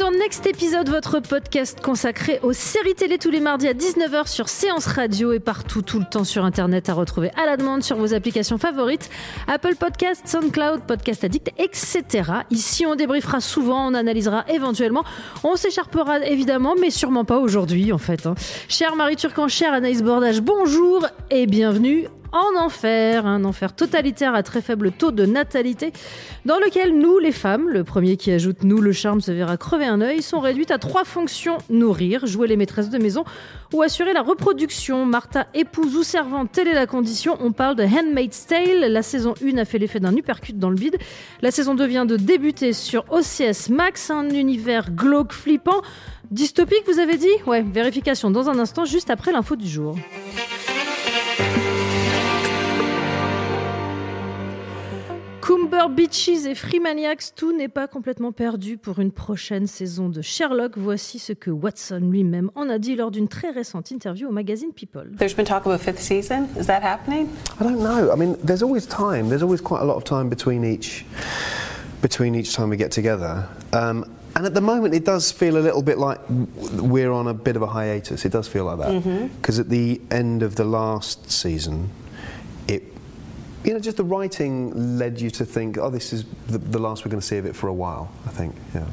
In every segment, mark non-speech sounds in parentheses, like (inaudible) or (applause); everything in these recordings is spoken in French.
dans Next Épisode, votre podcast consacré aux séries télé tous les mardis à 19h sur Séance Radio et partout tout le temps sur Internet à retrouver à la demande sur vos applications favorites, Apple Podcast, SoundCloud, Podcast Addict, etc. Ici, on débriefera souvent, on analysera éventuellement, on s'écharpera évidemment, mais sûrement pas aujourd'hui en fait. Hein. Cher Marie Turcan, cher Anaïs Bordage, bonjour et bienvenue en enfer, un enfer totalitaire à très faible taux de natalité, dans lequel nous, les femmes, le premier qui ajoute nous, le charme se verra crever un œil, sont réduites à trois fonctions nourrir, jouer les maîtresses de maison ou assurer la reproduction. Martha, épouse ou servante, telle est la condition. On parle de Handmaid's Tale. La saison 1 a fait l'effet d'un uppercut dans le vide. La saison 2 vient de débuter sur OCS Max, un univers glauque flippant. Dystopique, vous avez dit? Ouais, vérification dans un instant, juste après l'info du jour. Cumber Beaches et Freemaniacs, tout n'est pas complètement perdu pour une prochaine saison de Sherlock. Voici ce que Watson lui-même en a dit lors d'une très récente interview au magazine People. There's been talk of a fifth season. Is that happening? I don't know. I mean, there's always time. There's always quite a lot of time between each between each time we get together. Um, and at the moment, it does feel a little bit like we're on a bit of a hiatus. It does feel like that because at the end of the last season, you know, just the writing led you to think, oh, this is the, the last we're going to see of it for a while. I think, yeah.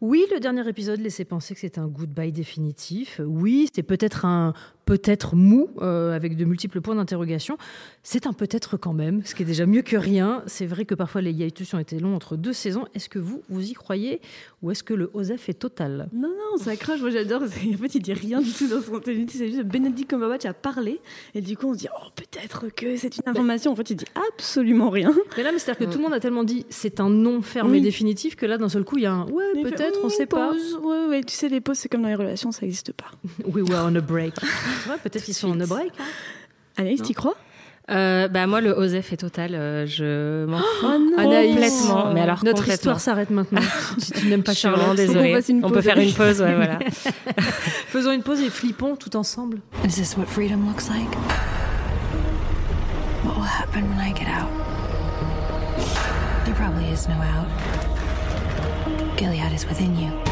Oui, le dernier épisode laissait penser que c'était un goodbye définitif. Oui, c'était peut-être un peut-être mou, euh, avec de multiples points d'interrogation. C'est un peut-être quand même, ce qui est déjà mieux que rien. C'est vrai que parfois les hiatus ont été longs entre deux saisons. Est-ce que vous, vous y croyez ou est-ce que le OSEF est total? Non, non, ça crache. Moi, j'adore. (laughs) En fait, il dit rien du tout dans son interview. C'est juste Benedict Cumberbatch a parlé. Et du coup, on se dit, oh, peut-être que c'est une information. En fait, il dit absolument rien. Mais là, c'est-à-dire que tout le monde a tellement dit c'est un non fermé Oui. définitif que là, d'un seul coup, il y a un ouais, peut-être, on Hum, sait pas. pause. Ouais, ouais, tu sais, les pauses, c'est comme dans les relations, ça n'existe pas. (laughs) We were on a break. Ouais, peut-être qu'ils sont on a break. hein. Anaïs, t'y crois? Euh, bah moi le OSEF est total, euh, je m'en fous non. complètement. Mais alors Notre complètement. histoire s'arrête maintenant. (laughs) si tu n'aimes pas Charlotte, fasse une On peut faire une pause, ouais, voilà. (laughs) faisons une pause et flippons tout ensemble. Is this what freedom looks like? What will happen when I get out? There probably is no out. Gilead is within you.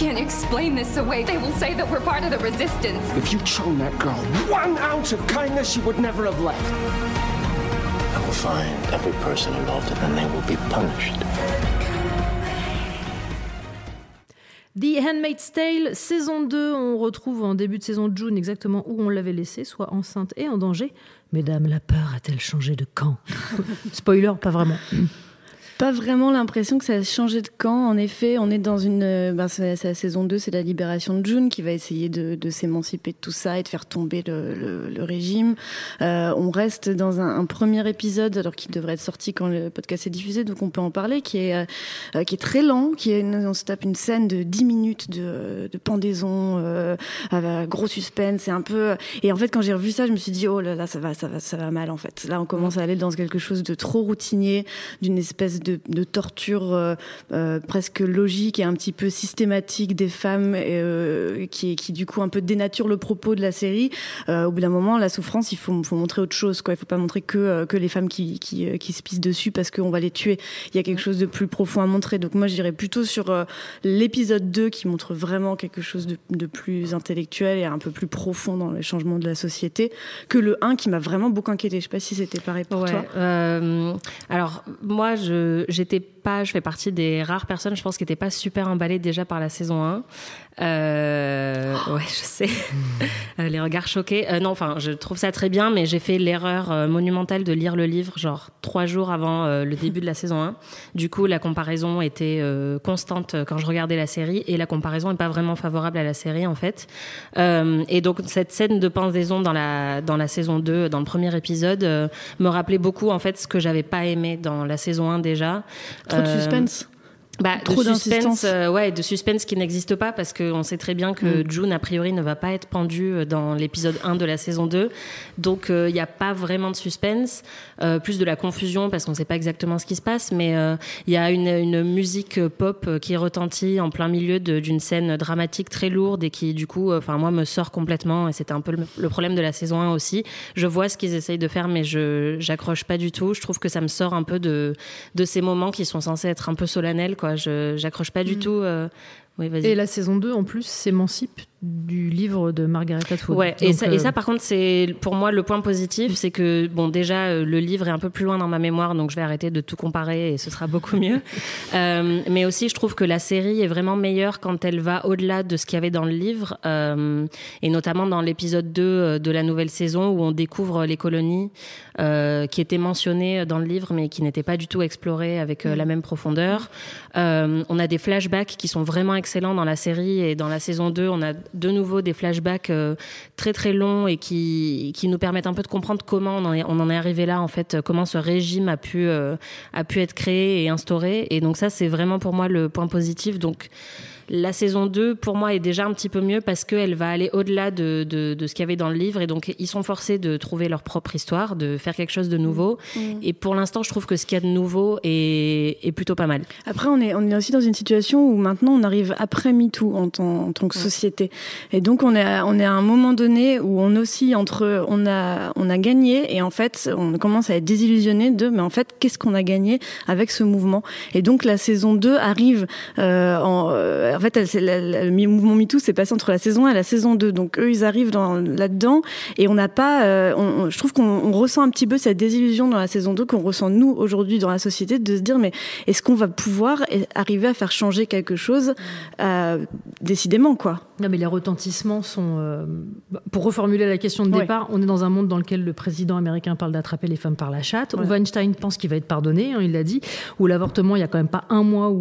Can't explain this away. They will say that we're part of the resistance. If you'd shown that girl one ounce of kindness, she would never have left. I will find every person involved and then they will be punished. The Handmaid's Tale, saison 2, on retrouve en début de saison June exactement où on l'avait laissé, soit enceinte et en danger. Mesdames, la peur a-t-elle changé de camp? (laughs) Spoiler, pas vraiment. Pas vraiment l'impression que ça a changé de camp. En effet, on est dans une. euh, ben, c'est la saison 2, c'est la libération de June qui va essayer de, de s'émanciper de tout ça et de faire tomber le, le- le régime. Euh, on reste dans un, premier épisode, alors qu'il devrait être sorti quand le podcast est diffusé, donc on peut en parler, qui est, euh, euh, qui est très lent, qui est, une- on se tape une scène de 10 minutes de, de pendaison, euh, avec gros suspense, c'est un peu. Et en fait, quand j'ai revu ça, je me suis dit, oh là là, ça va, ça va, ça va mal en fait. Là, on commence à aller dans quelque chose de trop routinier, d'une espèce de, de torture euh, euh, presque logique et un petit peu systématique des femmes, euh, qui, qui du coup un peu dénature le propos de la série. Au bout d'un moment, la souffrance, il faut, faut montrer autre chose. Quoi. Il faut pas montrer que, que les femmes qui, qui, qui se pissent dessus parce qu'on va les tuer. Il y a quelque chose de plus profond à montrer. Donc moi, je dirais plutôt sur euh, l'épisode 2 qui montre vraiment quelque chose de, de plus intellectuel et un peu plus profond dans les changements de la société que le 1 qui m'a vraiment beaucoup inquiété. Je sais pas si c'était pareil pour Ouais, toi. euh, alors moi, je j'étais pas, je fais partie des rares personnes, je pense, qui n'étaient pas super emballées déjà par la saison 1. Euh, ouais, je sais. Euh, les regards choqués. Euh, non, enfin, je trouve ça très bien, mais j'ai fait l'erreur euh, monumentale de lire le livre genre trois jours avant euh, le début de la saison 1. Du coup, la comparaison était constante quand je regardais la série, et la comparaison n'est pas vraiment favorable à la série en fait. Euh, et donc cette scène de pendaison dans la dans la saison 2, dans le premier épisode, me rappelait beaucoup en fait ce que j'avais pas aimé dans la saison 1 déjà. Trop de suspense. Bah, Trop de suspense, euh, ouais, de suspense qui n'existe pas parce qu'on sait très bien que Mm. June a priori ne va pas être pendue euh, dans l'épisode 1 de la saison 2. Donc il n'y a pas vraiment de suspense, euh, plus de la confusion parce qu'on ne sait pas exactement ce qui se passe, mais euh, il y a une, une musique euh, pop euh, qui retentit en plein milieu d'une scène dramatique très lourde et qui du coup, enfin moi me sort complètement et c'était un peu le, le problème de la saison 1 aussi. Je vois ce qu'ils essayent de faire, mais je j'accroche pas du tout. Je trouve que ça me sort un peu de de ces moments qui sont censés être un peu solennels, quoi. Je j'accroche pas du tout. Oui. Et la saison 2, en plus, s'émancipe du livre de Margaret Atwood. Ouais, et ça, euh, et ça, par contre, c'est pour moi le point positif, c'est que bon, déjà euh, le livre est un peu plus loin dans ma mémoire, donc je vais arrêter de tout comparer et ce sera beaucoup mieux. (laughs) Euh, mais aussi, je trouve que la série est vraiment meilleure quand elle va au-delà de ce qu'il y avait dans le livre, euh, et notamment dans l'épisode 2 euh, de la nouvelle saison où on découvre les colonies qui étaient mentionnées dans le livre, mais qui n'étaient pas du tout explorées avec la même profondeur. On a des flashbacks qui sont vraiment excellents dans la série et dans la saison 2, on a de nouveau des flashbacks euh, très très longs et qui, qui nous permettent un peu de comprendre comment on en est, on en est arrivé là en fait, comment ce régime a pu euh, a pu être créé et instauré. Et donc ça c'est vraiment pour moi le point positif. Donc la saison 2, pour moi, est déjà un petit peu mieux parce qu'elle va aller au-delà de, de, de ce qu'il y avait dans le livre. Et donc, ils sont forcés de trouver leur propre histoire, de faire quelque chose de nouveau. Mm. Et pour l'instant, je trouve que ce qu'il y a de nouveau est, est plutôt pas mal. Après, on est, on est aussi dans une situation où maintenant on arrive après MeToo en, tant- en tant que société. Et donc, on est, à, on est à un moment donné où on oscille entre on a, on a gagné et en fait, on commence à être désillusionné de mais en fait, qu'est-ce qu'on a gagné avec ce mouvement? Et donc, la saison 2 arrive euh, en. En fait, elle, la- le mouvement MeToo s'est passé entre la saison 1 et la saison 2. Donc, eux, ils arrivent dans- là-dedans et on n'a pas. euh, on- on- je trouve qu'on on ressent un petit peu cette désillusion dans la saison 2 qu'on ressent nous aujourd'hui dans la société de se dire mais est-ce qu'on va pouvoir arriver à faire changer quelque chose euh, décidément quoi? Non, mais les retentissements sont. euh, bah, Pour reformuler la question de Ouais. départ, on est dans un monde dans lequel le président américain parle d'attraper les femmes par la chatte, où Ouais. Weinstein pense qu'il va être pardonné, hein, il l'a dit, où l'avortement, il n'y a quand même pas un mois où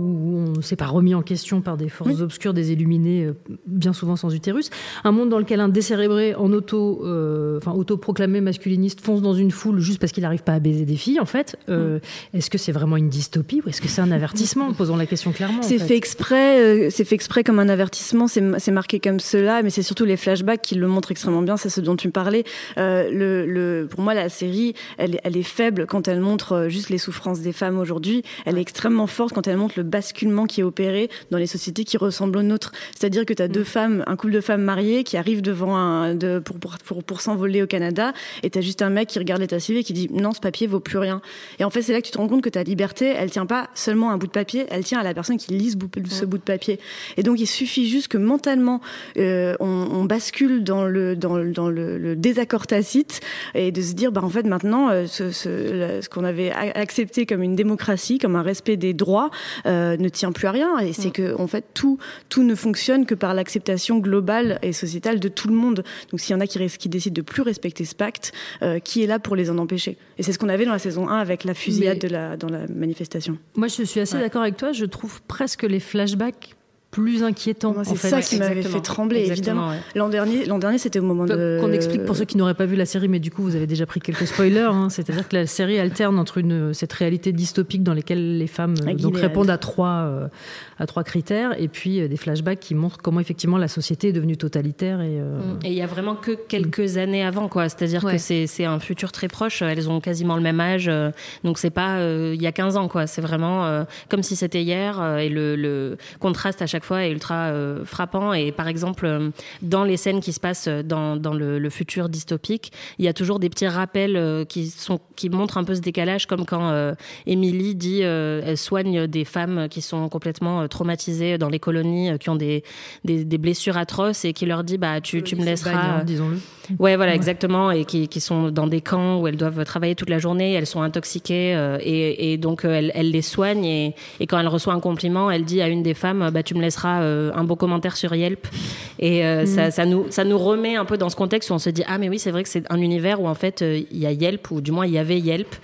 on ne s'est pas remis en question par des forces obscures, des illuminés, euh, bien souvent sans utérus. Un monde dans lequel un décérébré en auto, euh, enfin autoproclamé masculiniste fonce dans une foule juste parce qu'il n'arrive pas à baiser des filles, en fait. Euh, Est-ce que c'est vraiment une dystopie ou est-ce que c'est un avertissement? Posons la question clairement. en c'est fait. fait exprès c'est fait exprès comme un avertissement c'est c'est marqué comme cela mais c'est surtout les flashbacks qui le montrent extrêmement bien c'est ce dont tu me parlais le, le pour moi la série elle, est- elle est faible quand elle montre juste les souffrances des femmes aujourd'hui elle est extrêmement forte quand elle montre le basculement qui est opéré dans les sociétés qui ressemblent aux nôtres c'est-à-dire que tu as deux femmes un couple de femmes mariées qui arrivent devant un de, pour pour pour, pour s'envoler au Canada et tu as juste un mec qui regarde l'état civil et qui dit non ce papier vaut plus rien. Et en fait c'est là que tu te rends compte que ta liberté elle tient pas seulement à un bout de papier elle tient à la personne qui lit ce bout, ce bout de papier. Et donc il suffit juste que mentalement euh, on, on bascule dans le dans, le- dans le, le désaccord tacite et de se dire bah en fait maintenant euh, ce, ce, la- ce qu'on avait accepté comme une démocratie comme un respect des droits euh, ne tient plus à rien. Et c'est que en fait tout tout ne fonctionne que par l'acceptation globale et sociétale de tout le monde. Donc s'il y en a qui, décident de plus respecter ce pacte euh, qui est là pour les en empêcher? Et c'est ce qu'on avait dans la saison 1 avec la fusillade Mais- de la dans la manifestation. Moi, je suis assez d'accord avec toi. Je trouve presque les flashbacks plus en c'est fait. ça qui m'avait fait trembler, Exactement, évidemment. ouais. L'an dernier, l'an dernier, c'était au moment de. Qu'on explique pour ceux qui n'auraient pas vu la série, mais du coup vous avez déjà pris quelques spoilers. hein. C'est-à-dire que la série alterne entre une, cette réalité dystopique dans laquelle les femmes euh, À donc, répondent à trois, euh, à trois critères, et puis euh, des flashbacks qui montrent comment effectivement la société est devenue totalitaire. Et, euh, Et il y a vraiment que quelques années avant, quoi. C'est-à-dire Ouais. que c'est c'est un futur très proche. Elles ont quasiment le même âge. euh, Donc c'est pas euh, il y a 15 ans, quoi. C'est vraiment euh, comme si c'était hier. euh, Et le, le contraste à chaque chaque fois est ultra euh, frappant. Et par exemple, euh, dans les scènes qui se passent dans, dans le, le futur dystopique, il y a toujours des petits rappels euh, qui sont qui montrent un peu ce décalage, comme quand euh, Émilie dit euh, elle soigne des femmes qui sont complètement euh, traumatisées dans les colonies, euh, qui ont des, des, des blessures atroces, et qui leur dit bah tu, tu me laisseras. Bagnant, disons-le. Ouais, voilà, exactement, et qui, qui sont dans des camps où elles doivent travailler toute la journée, elles sont intoxiquées, euh, et, et donc euh, elle, elle les soigne, et, et quand elle reçoit un compliment, elle dit à une des femmes, bah tu me laisseras euh, un beau commentaire sur Yelp, et euh, ça, ça nous ça nous remet un peu dans ce contexte où on se dit ah mais oui c'est vrai que c'est un univers où en fait euh, il y a Yelp ou du moins il y avait Yelp,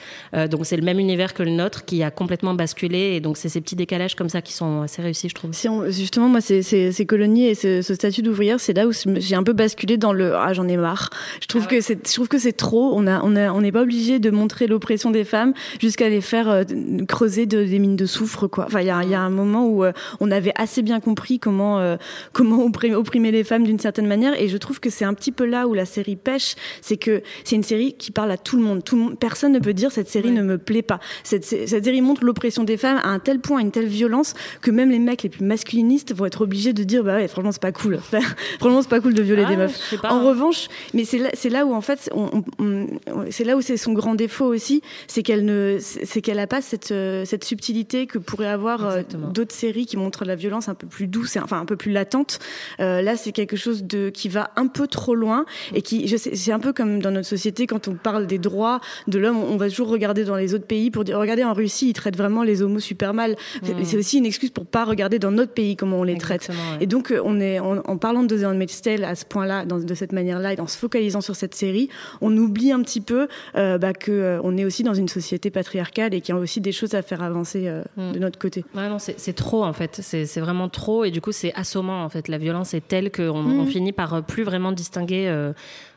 donc c'est le même univers que le nôtre qui a complètement basculé, et donc c'est ces petits décalages comme ça qui sont assez réussis, je trouve. Si on- justement, moi, ces, ces, ces colonies et ce, ce statut d'ouvrière, c'est là où j'ai un peu basculé dans le ah j'en ai marre. Je trouve que c'est, je trouve que c'est trop. On a, on a, on n'est pas obligé de montrer l'oppression des femmes jusqu'à les faire creuser de, des mines de soufre, quoi. Enfin, il y a, y a un moment où on avait assez bien compris comment, euh, comment opprimer, les femmes d'une certaine manière, et je trouve que c'est un petit peu là où la série pêche, c'est que c'est une série qui parle à tout le monde. Tout le monde, personne ne peut dire cette série ne me plaît pas. Cette, cette série montre l'oppression des femmes à un tel point, à une telle violence que même les mecs les plus masculinistes vont être obligés de dire bah ouais, franchement c'est pas cool. (laughs) franchement c'est pas cool de violer Ah, des meufs. pas, en hein. revanche, mais c'est là, c'est là où en fait, on, on- on- c'est là où c'est son grand défaut aussi, c'est qu'elle ne, c'est qu'elle a pas cette euh, cette subtilité que pourraient avoir euh, d'autres séries qui montrent la violence un peu plus douce, et, enfin un peu plus latente. Euh, là, c'est quelque chose de qui va un peu trop loin et qui, je sais, c'est un peu comme dans notre société quand on parle des droits de l'homme, on va toujours regarder dans les autres pays pour dire, regardez en Russie, ils traitent vraiment les homos super mal. C'est- C'est aussi une excuse pour pas regarder dans notre pays comment on les traite. Ouais. Et donc, euh, on est, en, en parlant de The Handmaid's Tale à ce point-là, dans- de cette manière-là, et en se focalisant sur cette série, on oublie un petit peu euh, bah, que euh, on est aussi dans une société patriarcale et qu'il y a aussi des choses à faire avancer euh, Mm. de notre côté. Ouais, non, c'est trop en fait. C'est c'est vraiment trop et du coup c'est assommant en fait. La violence est telle qu'on on finit par euh, plus vraiment distinguer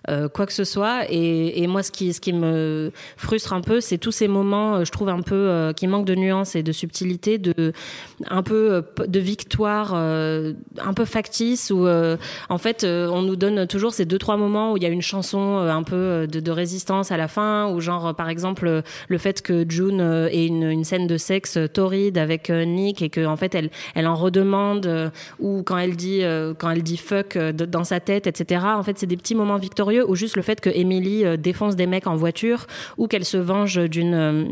euh, quoi que ce soit. Et, et moi, ce qui, ce qui me frustre un peu, c'est tous ces moments, euh, je trouve un peu euh, qui manquent de nuance et de subtilité, de un peu de victoire, un peu factice où en fait on nous donne toujours ces deux trois moments où il y a une chanson un peu de, résistance à la fin, ou genre par exemple le fait que June ait une, une scène de sexe torride avec Nick et que en fait elle elle en redemande ou quand elle dit quand elle dit fuck dans sa tête etc en fait c'est des petits moments victorieux ou juste le fait que Emily euh, défonce des mecs en voiture ou qu'elle se venge d'une euh,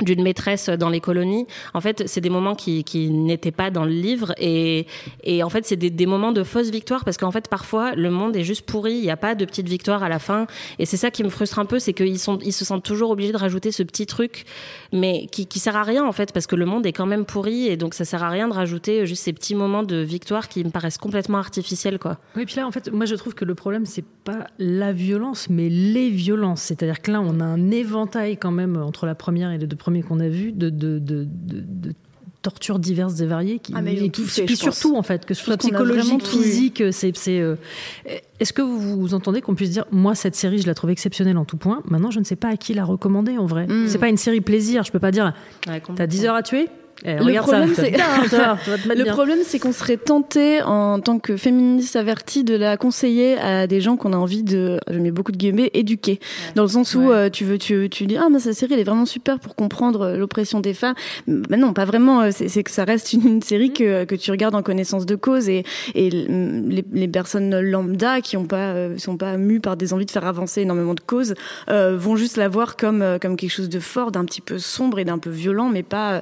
d'une maîtresse dans les colonies. En fait, c'est des moments qui, n'étaient pas dans le livre et, et en fait, c'est des, moments de fausse victoire parce qu'en fait, parfois, le monde est juste pourri. Il n'y a pas de petite victoire à la fin. Et c'est ça qui me frustre un peu, c'est qu'ils sont, ils se sentent toujours obligés de rajouter ce petit truc, mais qui, qui sert à rien en fait parce que le monde est quand même pourri et donc ça sert à rien de rajouter juste ces petits moments de victoire qui me paraissent complètement artificiels, quoi. Oui, puis là, en fait, moi, je trouve que le problème, c'est pas la violence, mais les violences. C'est-à-dire que là, on a un éventail quand même entre la première et les deux premiers qu'on a vus de, de, de, de- de tortures diverses et variées. Qui, Ah, mais et qui- fait, pense. surtout, en fait, que ce soit psychologique, physique, c'est. c'est, euh, Est-ce que vous, vous entendez qu'on puisse dire, moi, cette série, je la trouve exceptionnelle en tout point. Maintenant, je ne sais pas à qui la recommander en vrai. Mm. C'est pas une série plaisir. Je peux pas dire, Ouais, t'as 10 heures à tuer Eh, Le problème, ça, c'est- (laughs) Le problème, qu'on serait tenté, en tant que féministe avertie, de la conseiller à des gens qu'on a envie de, je mets beaucoup de guillemets, éduquer. Dans le sens où euh, tu veux, tu, tu dis, ah, mais cette série, elle est vraiment super pour comprendre euh, l'oppression des femmes. Mais non, pas vraiment. euh, C'est que ça reste une, une série que, que tu regardes en connaissance de cause et, et l- les, les personnes lambda qui ont pas, euh, sont pas mues par des envies de faire avancer énormément de causes, euh, vont juste la voir comme, comme quelque chose de fort, d'un petit peu sombre et d'un peu violent, mais pas, euh,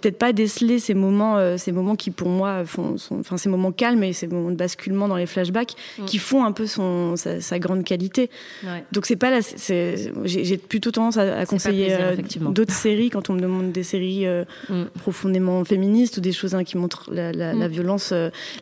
peut-être pas déceler ces moments, euh, ces moments qui pour moi font, sont- enfin ces moments calmes et ces moments de basculement dans les flashbacks Mm. qui font un peu son sa, sa grande qualité. Ouais. Donc c'est pas la, j'ai plutôt tendance à, à conseiller euh, d'autres séries quand on me demande des séries euh, Mm. profondément féministes ou des choses hein, qui montrent la, la, la Mm. violence,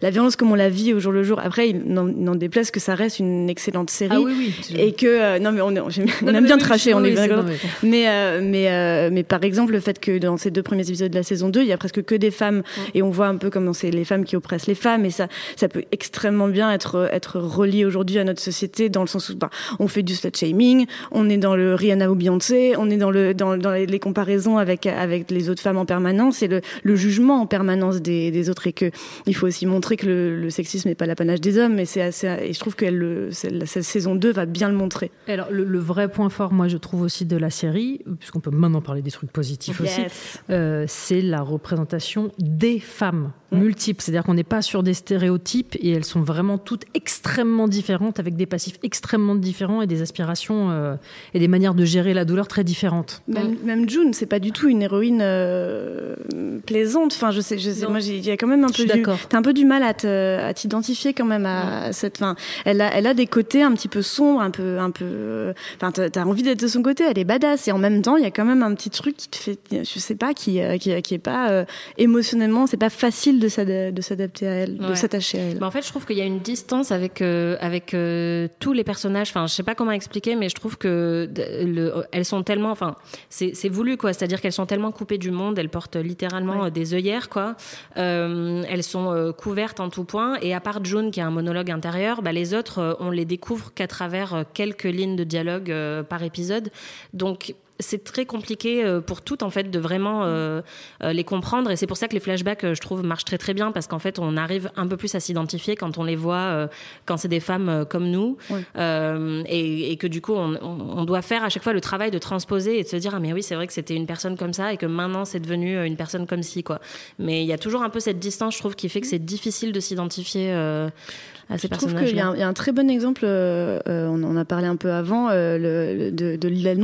la violence comme on la vit au jour le jour. Après, il n'en déplaise que ça reste une excellente série Ah oui, oui. et que non mais on, est- on, on Non, aime mais bien tracher, oui, on est bien mais- Mais mais mais par exemple le fait que dans ces deux premiers épisodes de la saison 2, il y a presque que des femmes. Et on voit un peu comment c'est les femmes qui oppressent les femmes. Et ça ça peut extrêmement bien être être relié aujourd'hui à notre société dans le sens où bah, on fait du slut shaming, on est dans le Rihanna ou Beyoncé, on est dans le dans, dans les, les comparaisons avec avec les autres femmes en permanence. Et le, le jugement en permanence des, des autres. Et que il faut aussi montrer que le, le sexisme n'est pas l'apanage des hommes. Et c'est assez et je trouve que c'est- la, cette saison 2 va bien le montrer. Alors, le, le vrai point fort, moi, je trouve aussi de la série, puisqu'on peut maintenant parler des trucs positifs aussi, Yes. euh, c'est c'est la représentation des femmes multiples. C'est-à-dire qu'on n'est pas sur des stéréotypes et elles sont vraiment toutes extrêmement différentes, avec des passifs extrêmement différents et des aspirations euh, et des manières de gérer la douleur très différentes. Même, même June, c'est pas du tout une héroïne euh, plaisante. Enfin, je sais, je sais. Moi, il y a quand même un Je suis peu, du, d'accord. t'as un peu du mal à t'identifier quand même à cette. Fin, elle a, elle a des côtés un petit peu sombres, un peu, un peu. euh, Enfin, t'as envie d'être de son côté. Elle est badass et en même temps, il y a quand même un petit truc qui te fait, je sais pas, qui, qui, qui est pas euh, émotionnellement, c'est pas facile de s'ad- de s'adapter à elle, de s'attacher à elle. Bah, en fait, je trouve qu'il y a une distance avec euh, avec euh, tous les personnages. Enfin, je sais pas comment expliquer, mais je trouve que le, elles sont tellement, enfin, c'est voulu quoi. C'est-à-dire qu'elles sont tellement coupées du monde, elles portent littéralement euh, des œillères quoi. Elles sont couvertes en tout point. Et à part June qui a un monologue intérieur, bah, les autres, on les découvre qu'à travers quelques lignes de dialogue par épisode. Donc c'est très compliqué euh, pour toutes en fait de vraiment euh, euh, les comprendre. Et c'est pour ça que les flashbacks je trouve marchent très très bien parce qu'en fait on arrive un peu plus à s'identifier quand on les voit euh, quand c'est des femmes comme nous. Euh, et, et que du coup on, doit faire à chaque fois le travail de transposer et de se dire ah mais oui c'est vrai que c'était une personne comme ça et que maintenant c'est devenu une personne comme ci quoi. Mais il y a toujours un peu cette distance je trouve qui fait que c'est difficile de s'identifier à ces Je trouve personnages qu'il y, a un- il y a un très bon exemple, on en a parlé un peu avant, le- de, de la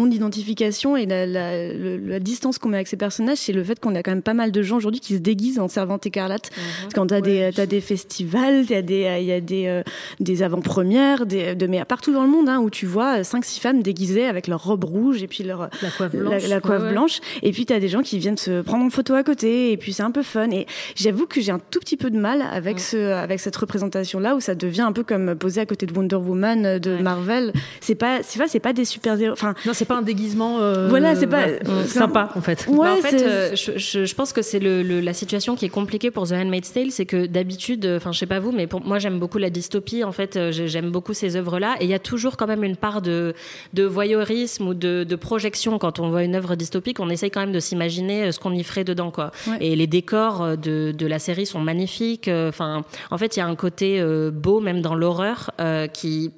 et la, la- le- la distance qu'on met avec ces personnages, c'est le fait qu'on a quand même pas mal de gens aujourd'hui qui se déguisent en servante écarlate. Parce que quand t'as des, t'as des festivals, t'as des, il y a des, euh, des avant-premières, des, de, mais partout dans le monde, hein, où tu vois 5-6 femmes déguisées avec leur robe rouge et puis leur, La coiffe la, blanche. la coiffe Ouais, blanche. Et puis, tu as des gens qui viennent se prendre en photo à côté. Et puis, c'est un peu fun. Et j'avoue que j'ai un tout petit peu de mal avec, ce, avec cette représentation-là où ça devient un peu comme posé à côté de Wonder Woman euh, de Marvel. C'est pas, c'est pas, c'est pas des super-héros. Enfin, Non, c'est pas un déguisement. euh, Voilà, c'est pas- ouais, euh, sympa en fait. ouais, Bah, en fait, c'est- euh, je, je- je pense que c'est le, le- la situation qui est compliquée pour The Handmaid's Tale, c'est que d'habitude, euh, enfin je sais pas vous, mais pour moi j'aime beaucoup la dystopie. En fait, euh, j'ai- j'aime beaucoup ces œuvres-là, et il y a toujours quand même une part de, de voyeurisme ou de, de projection quand on voit une œuvre dystopique. On essaye quand même de s'imaginer euh, ce qu'on y ferait dedans, quoi. Ouais. Et les décors euh, de, de la série sont magnifiques. euh, Enfin, en fait, il y a un côté euh, beau même dans l'horreur euh, qui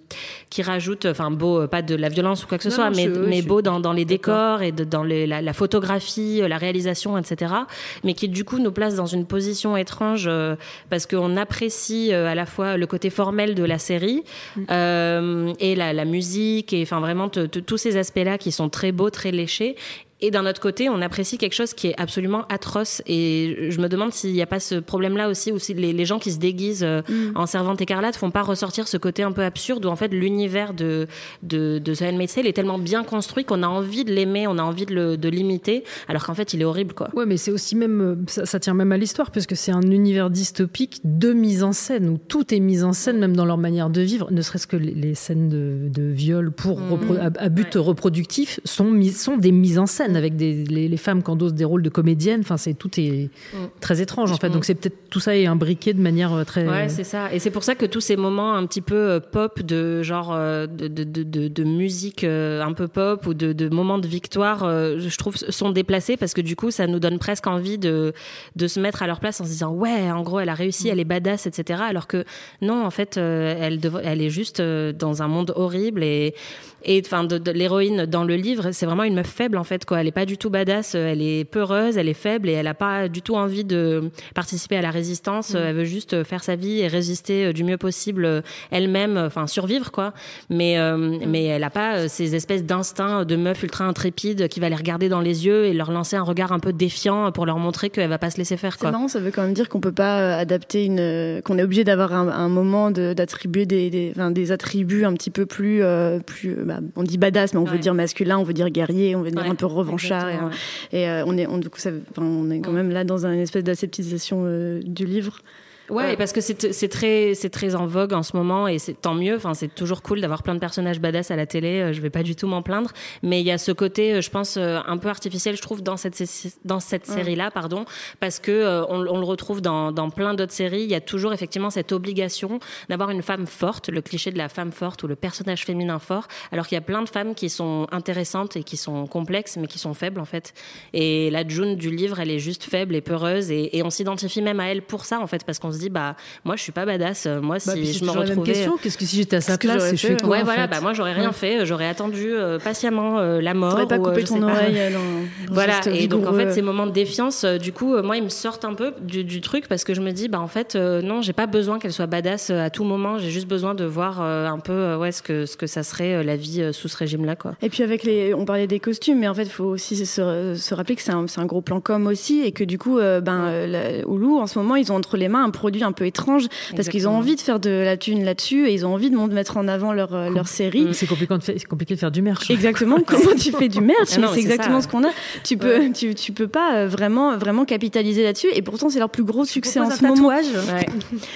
qui rajoute, enfin beau, euh, pas de la violence ou quoi que ce Non, soit, non, mais, je- mais je- beau dans, dans les décors et de- dans les- la, la photographie, euh, la réalisation, etc. Mais qui du coup nous place dans une position étrange euh, parce qu'on apprécie euh, à la fois le côté formel de la série Mm. euh, et la, la musique et enfin vraiment te- te- tous ces aspects-là qui sont très beaux, très léchés. Et d'un autre côté, on apprécie quelque chose qui est absolument atroce. Et je me demande s'il n'y a pas ce problème-là aussi, ou si les, les gens qui se déguisent euh, Mm. en servante écarlate font pas ressortir ce côté un peu absurde où en fait l'univers de, de, de The Handmaid's Tale est tellement bien construit qu'on a envie de l'aimer, on a envie de l'imiter, alors qu'en fait il est horrible quoi. Ouais, mais c'est aussi même, ça, ça tient même à l'histoire, parce que c'est un univers dystopique de mise en scène, où tout est mis en scène, même dans leur manière de vivre, ne serait-ce que les, les scènes de, de viol pour repro- à, à but reproductif sont, mis- sont des mises en scène, avec des, les, les femmes qui endossent des rôles de comédiennes, enfin, c'est, tout est très étrange, en fait. Donc c'est peut-être tout ça est imbriqué de manière euh, très... Ouais, c'est ça. Et c'est pour ça que tous ces moments un petit peu euh, pop, de genre euh, de, de, de, musique un peu pop ou de, moments de victoire, je trouve, sont déplacés parce que du coup, ça nous donne presque envie de, de se mettre à leur place en se disant ouais, en gros, elle a réussi, elle est badass, etc. Alors que non, en fait, elle, elle est juste dans un monde horrible et et enfin de, de- l'héroïne dans le livre, c'est vraiment une meuf faible en fait quoi. Elle est pas du tout badass, euh, elle est peureuse, elle est faible et elle a pas du tout envie de participer à la résistance. Euh, Elle veut juste euh, faire sa vie et résister euh, du mieux possible elle-même, enfin survivre quoi. Mais euh, mais elle a pas ces espèces d'instincts de meuf ultra intrépide qui va les regarder dans les yeux et leur lancer un regard un peu défiant pour leur montrer qu'elle va pas se laisser faire C'est quoi. marrant, ça veut quand même dire qu'on peut pas adapter une, qu'on est obligé d'avoir un, un moment de- d'attribuer des, des, enfin, des attributs un petit peu plus, euh, plus, bah, on dit badass, mais on veut dire masculin, on veut dire guerrier, on veut dire Ouais, un peu revanchard. Et, euh, et, euh, on est, on, du coup, ça, on est quand même là dans une espèce d'aseptisation euh, du livre. Ouais, parce que c'est très c'est très en vogue en ce moment et c'est tant mieux. Enfin, c'est toujours cool d'avoir plein de personnages badass à la télé. euh, Je vais pas du tout m'en plaindre, mais il y a ce côté, euh, je pense, euh, un peu artificiel, je trouve, dans cette dans cette série-là, pardon, parce que euh, on, on le retrouve dans dans plein d'autres séries. Il y a toujours effectivement cette obligation d'avoir une femme forte, le cliché de la femme forte ou le personnage féminin fort, alors qu'il y a plein de femmes qui sont intéressantes et qui sont complexes, mais qui sont faibles en fait. Et la June du livre, elle est juste faible et peureuse, et, et on s'identifie même à elle pour ça en fait, parce qu'on se dit bah moi je suis pas badass. Moi Bah, si je me toujours la même retrouvais question. Qu'est-ce que si j'étais à sa place, fait, chez ouais. voilà, fait. bah moi j'aurais rien fait, j'aurais attendu euh, patiemment euh, la mort. Pas ou, euh, coupé je ton oreille euh, dans. Voilà, et donc en fait, ces moments de défiance, euh, du coup, euh, moi, ils me sortent un peu du, du truc parce que je me dis, bah en fait, euh, non, j'ai pas besoin qu'elle soit badass euh, à tout moment. J'ai juste besoin de voir euh, un peu, euh, ouais, ce que ce que ça serait euh, la vie euh, sous ce régime-là, quoi. Et puis avec les, on parlait des costumes, mais en fait, il faut aussi se, se rappeler que c'est un, un gros plan com aussi, et que du coup, euh, ben, euh, la- en ce moment, ils ont entre les mains un produit un peu étrange, parce qu'ils ont Exactement. envie de faire de la thune là-dessus, et ils ont envie de mettre en avant leur, euh, leur série. C'est compliqué, de faire- c'est compliqué de faire du merch. Exactement. (laughs) Comment tu fais du merch? Ah Mais mais c'est exactement ça. ce qu'on a. Tu peux, tu, tu peux pas euh, vraiment, vraiment capitaliser là-dessus. Et pourtant, c'est leur plus gros succès en ce moment. Ouais.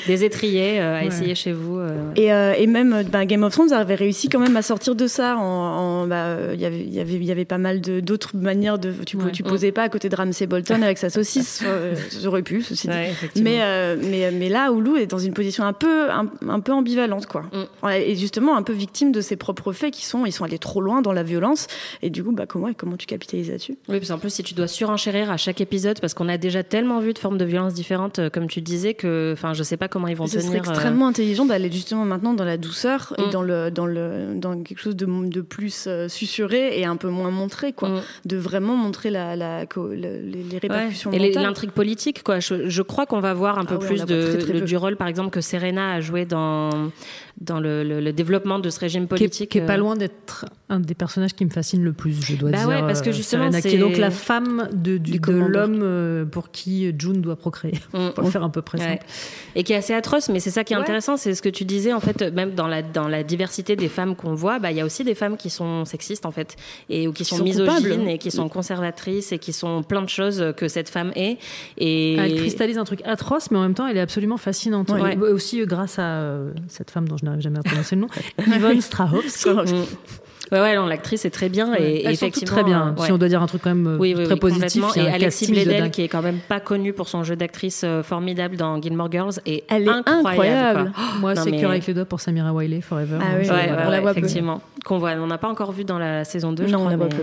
Des étriers euh, à Ouais. essayer chez vous. euh, ouais. Et, euh, et même ben, Game of Thrones avait réussi quand même à sortir de ça. En, en- bah, il y avait, y avait, y avait pas mal d'autres manières de. Tu, Ouais. tu posais pas à côté de Ramsay Bolton avec sa saucisse. (laughs) J'aurais pu, ceci dit. Ouais. Mais, euh, mais, mais là, Hulu est dans une position un peu, un, un peu ambivalente, quoi. Mm. Et justement, un peu victime de ses propres faits qui sont, ils sont allés trop loin dans la violence. Et du coup, bah, comment, comment tu capitalises là-dessus? Oui, parce qu'en plus, si tu dois surenchérir à chaque épisode, parce qu'on a déjà tellement vu de formes de violence différentes, euh, comme tu disais, que, enfin, je sais pas comment ils vont tenir. euh, extrêmement intelligent d'aller justement maintenant dans la douceur et Mm. dans le dans le dans quelque chose de, de plus euh, susurré et un peu moins montré quoi. Mm. De vraiment montrer la, les, Ouais. répercussions Et l'intrigue politique, quoi. Je, je crois qu'on va voir un peu Ah ouais, on plus la voit de, très, très le- du rôle, par exemple, que Serena a joué dans, dans le, le- le développement de ce régime qui est, politique. qui est pas euh, loin d'être un des personnages qui me fascine le plus, je dois Bah dire. ouais, parce que euh, justement, Serena, qui est donc la femme de, du- l'homme euh, pour qui June doit procréer. Mm. (laughs) Pour le faire un peu près Ouais. Et qui est assez atroce, mais c'est ça qui est Ouais. intéressant, c'est ce que tu disais en fait, même dans la dans la diversité des femmes qu'on voit, bah il y a aussi des femmes qui sont sexistes en fait, et ou qui sont, sont misogynes coupables. et qui sont conservatrices et qui sont plein de choses que cette femme est. Et Elle cristallise un truc atroce, mais en même temps, elle est absolument fascinante. Ouais. Aussi euh, grâce à euh, cette femme dont je n'arrive jamais à prononcer le nom, (laughs) Yvonne Strahovski. Ouais, ouais, non, l'actrice est très bien et, Elles sont effectivement très bien. euh, Si on doit dire un truc quand même Oui, oui, très oui, positif, il y a Et un Alexis Bledel, qui est quand même pas connue pour son jeu d'actrice formidable dans Gilmore Girls, et Elle est incroyable. incroyable. quoi. Moi, c'est mais- cœur avec les doigts pour Samira Wiley, Forever. Ah oui, Ouais, on la voit peu. effectivement. Qu'on voit, on n'a pas encore vu dans la saison 2, je Non, on crois, la voit mais, peu.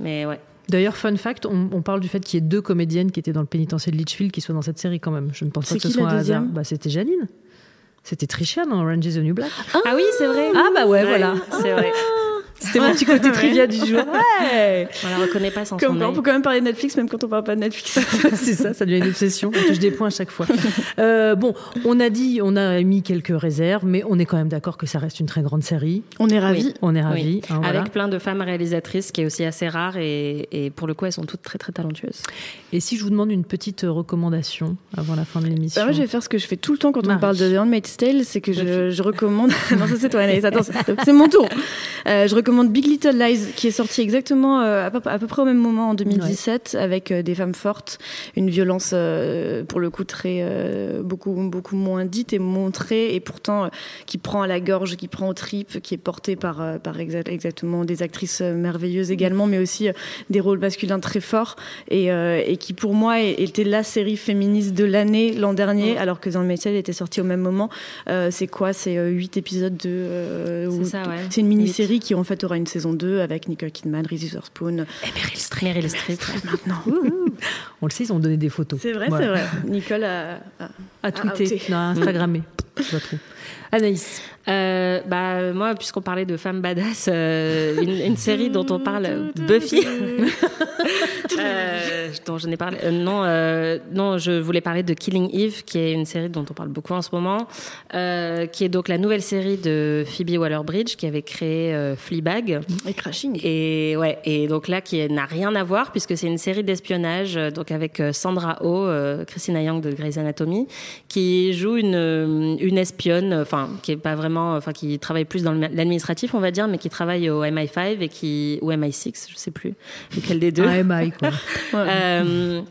mais ouais. D'ailleurs, fun fact, on, on parle du fait qu'il y ait deux comédiennes qui étaient dans le pénitentiaire de Litchfield qui soient dans cette série quand même. Je ne pense pas que ce soit un hasard. Bah, c'était Janine. C'était Tricia dans Orange is the New Black. Ah, oui, c'est vrai. Ah bah ouais, voilà. C'est vrai. C'était mon petit côté (laughs) trivia du jour. Ouais. On la reconnaît pas sans Comme son on peut quand même parler de Netflix même quand on parle pas de Netflix. (laughs) c'est ça, ça devient une obsession. On touche des points à chaque fois. (laughs) Euh, bon, on a dit, on a mis quelques réserves, mais on est quand même d'accord que ça reste une très grande série. on est ravis. Oui. On est Oui. ravis. hein, voilà. Avec plein de femmes réalisatrices, qui est aussi assez rare, et, et pour le coup, elles sont toutes très très talentueuses. Et si je vous demande une petite recommandation avant la fin de l'émission? Bah, moi, je vais faire ce que je fais tout le temps quand on parle de The Handmaid's Tale, c'est que je, je recommande. non, ça c'est toi, Anaïs. Attends, c'est c'est mon tour. Euh, je recommande Big Little Lies, qui est sorti exactement euh, à, peu, à peu près au même moment en 2017, avec euh, des femmes fortes, une violence euh, pour le coup très beaucoup beaucoup moins dite et montrée, et pourtant qui prend à la gorge, qui prend aux tripes, qui est portée par par exa- exactement des actrices merveilleuses également, mais aussi des rôles masculins très forts et, et qui pour moi était la série féministe de l'année l'an dernier, alors que The Handmaid's Tale était sorti au même moment. C'est quoi? C'est huit épisodes de. C'est ouais. C'est une mini-série qui en fait aura une saison 2 avec Nicole Kidman, Reese Witherspoon. Et Meryl Streep. Meryl Streep. Maintenant. On le sait, ils ont donné des photos. C'est vrai, c'est vrai. Nicole a. a- À tweeter, outer. non, (laughs) trouver. Anaïs. Euh, bah, moi, puisqu'on parlait de femmes badass, euh, une, une série dont on parle, Buffy, (laughs) euh, dont je n'ai parlé. euh, non, non, je voulais parler de Killing Eve, qui est une série dont on parle beaucoup en ce moment, qui est donc la nouvelle série de Phoebe Waller-Bridge, qui avait créé Fleabag. Et Crashing. Et ouais, et donc là, qui n'a rien à voir puisque c'est une série d'espionnage, donc avec Sandra Oh, Christina Young de Grey's Anatomy, qui joue une une espionne, enfin qui est pas vraiment, enfin qui travaille plus dans l'administratif, on va dire, mais qui travaille au MI5 et qui ou MI6, je sais plus lequel des deux. Ah, MI, quoi. (laughs) Euh,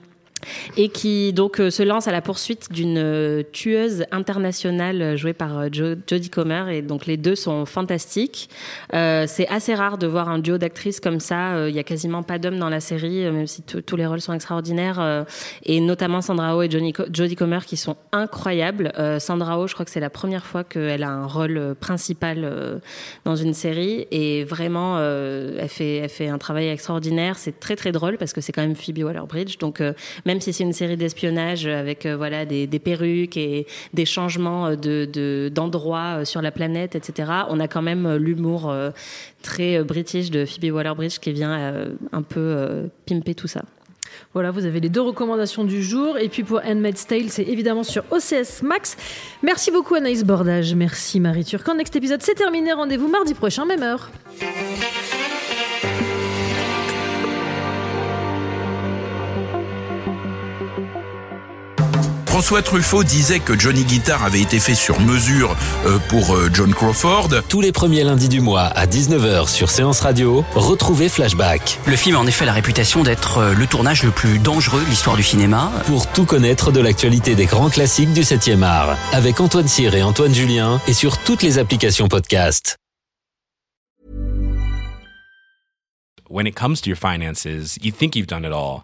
et qui donc euh, se lance à la poursuite d'une euh, tueuse internationale euh, jouée par euh, Jo- Jodie Comer et donc les deux sont fantastiques. Euh, c'est assez rare de voir un duo d'actrices comme ça. Euh, Il y a quasiment pas d'hommes dans la série, euh, même si tous les rôles sont extraordinaires euh, et notamment Sandra Oh et Johnny Jodie Comer qui sont incroyables. Euh, Sandra Oh, je crois que c'est la première fois qu'elle a un rôle euh, principal euh, dans une série et vraiment euh, elle fait elle fait un travail extraordinaire. C'est très très drôle parce que c'est quand même Phoebe Waller-Bridge donc euh, même même si c'est une série d'espionnage avec euh, voilà des, perruques et des changements de d'endroits sur la planète, etc. On a quand même l'humour très british de Phoebe Waller-Bridge qui vient un peu pimper tout ça. Voilà, vous avez les deux recommandations du jour. Et puis pour Handmaid's Tale, c'est évidemment sur OCS Max. Merci beaucoup Anaïs Bordage. Merci Marie Turcan. Next épisode, c'est terminé. Rendez-vous mardi prochain, même heure. François Truffaut disait que Johnny Guitar avait été fait sur mesure euh, pour euh, John Crawford. Tous les premiers lundis du mois à 19h sur Séance Radio, retrouvez Flashback. Le film a en effet la réputation d'être euh, le tournage le plus dangereux de l'histoire du cinéma. Pour tout connaître de l'actualité des grands classiques du 7e art, avec Antoine Cyr et Antoine Julien, et sur toutes les applications podcast. When it comes to your finances, you think you've done it all.